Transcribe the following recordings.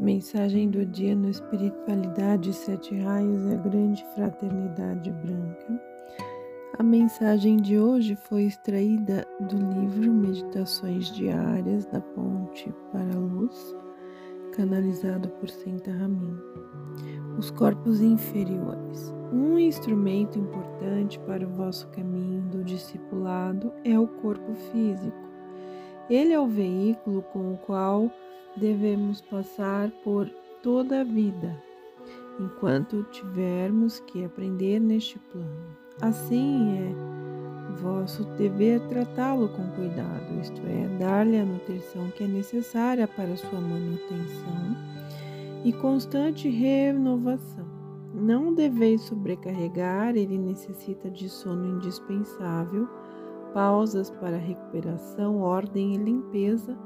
Mensagem do dia no Espiritualidade Sete Raios e a Grande Fraternidade Branca. A mensagem de hoje foi extraída do livro Meditações Diárias da Ponte para a Luz, canalizado por Senta Ramin. Os corpos inferiores. Um instrumento importante para o vosso caminho do discipulado é o corpo físico. Ele é o veículo com o qual devemos passar por toda a vida, enquanto tivermos que aprender neste plano. Assim é vosso dever tratá-lo com cuidado, isto é, dar-lhe a nutrição que é necessária para sua manutenção e constante renovação. Não deveis sobrecarregar, ele necessita de sono indispensável, pausas para recuperação, ordem e limpeza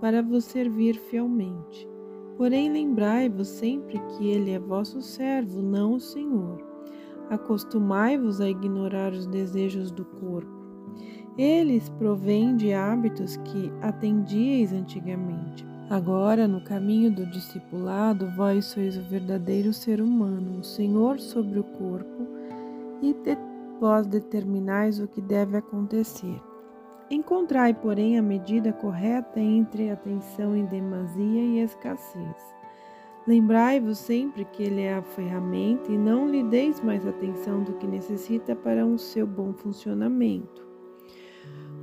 para vos servir fielmente. Porém, lembrai-vos sempre que ele é vosso servo, não o Senhor. Acostumai-vos a ignorar os desejos do corpo. Eles provêm de hábitos que atendíeis antigamente. Agora, no caminho do discipulado, vós sois o verdadeiro ser humano, o Senhor sobre o corpo, e de, vós determinais o que deve acontecer. Encontrai, porém, a medida correta entre atenção em demasia e escassez. Lembrai-vos sempre que ele é a ferramenta e não lhe deis mais atenção do que necessita para um seu bom funcionamento.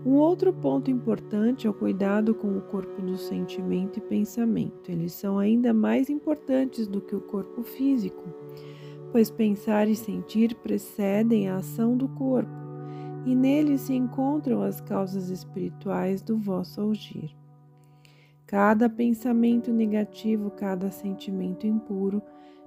Um outro ponto importante é o cuidado com o corpo do sentimento e pensamento. Eles são ainda mais importantes do que o corpo físico, pois pensar e sentir precedem a ação do corpo e nele se encontram as causas espirituais do vosso agir. Cada pensamento negativo, cada sentimento impuro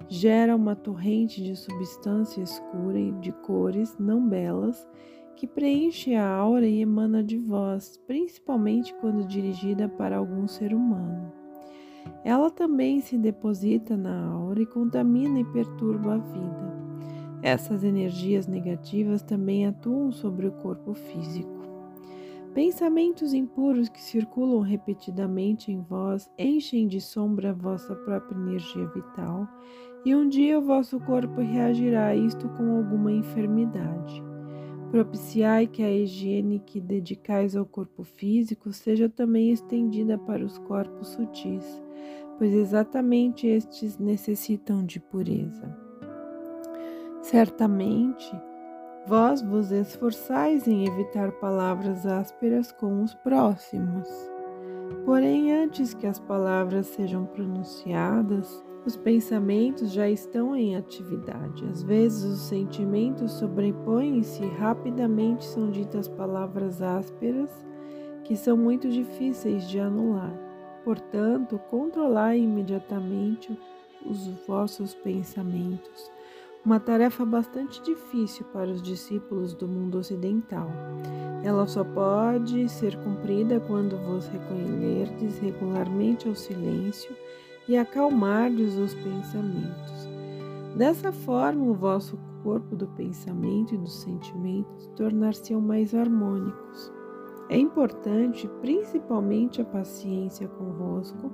gera uma torrente de substância escura e de cores não belas que preenche a aura e emana de vós, principalmente quando dirigida para algum ser humano. Ela também se deposita na aura e contamina e perturba a vida. Essas energias negativas também atuam sobre o corpo físico. Pensamentos impuros que circulam repetidamente em vós enchem de sombra a vossa própria energia vital, e um dia o vosso corpo reagirá a isto com alguma enfermidade. Propiciai que a higiene que dedicais ao corpo físico seja também estendida para os corpos sutis, pois exatamente estes necessitam de pureza. Certamente, vós vos esforçais em evitar palavras ásperas com os próximos. Porém, antes que as palavras sejam pronunciadas, os pensamentos já estão em atividade. Às vezes, os sentimentos sobrepõem-se e rapidamente são ditas palavras ásperas que são muito difíceis de anular. Portanto, controlai imediatamente os vossos pensamentos uma tarefa bastante difícil para os discípulos do mundo ocidental. Ela só pode ser cumprida quando vos recolherdes regularmente ao silêncio e acalmardes os pensamentos. Dessa forma, o vosso corpo do pensamento e dos sentimentos tornar-se-ão mais harmônicos. É importante, principalmente, a paciência convosco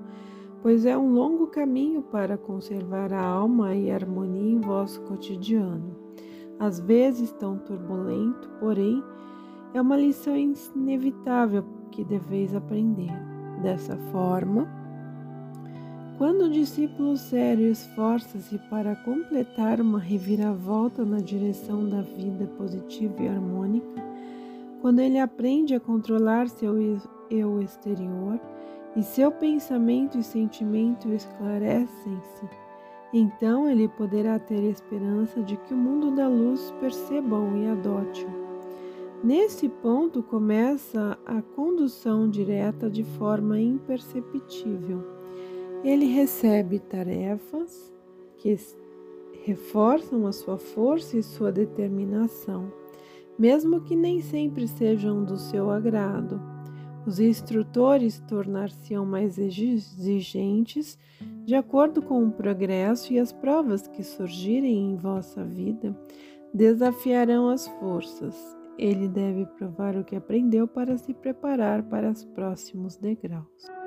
pois é um longo caminho para conservar a alma e a harmonia em vosso cotidiano. Às vezes tão turbulento, porém, é uma lição inevitável que deveis aprender. Dessa forma, quando o discípulo sério esforça-se para completar uma reviravolta na direção da vida positiva e harmônica, quando ele aprende a controlar seu eu exterior, e seu pensamento e sentimento esclarecem-se, então ele poderá ter esperança de que o mundo da luz perceba-o e adote-o. Nesse ponto começa a condução direta de forma imperceptível. Ele recebe tarefas que reforçam a sua força e sua determinação, mesmo que nem sempre sejam do seu agrado. Os instrutores tornar-se-ão mais exigentes de acordo com o progresso e as provas que surgirem em vossa vida desafiarão as forças. Ele deve provar o que aprendeu para se preparar para os próximos degraus.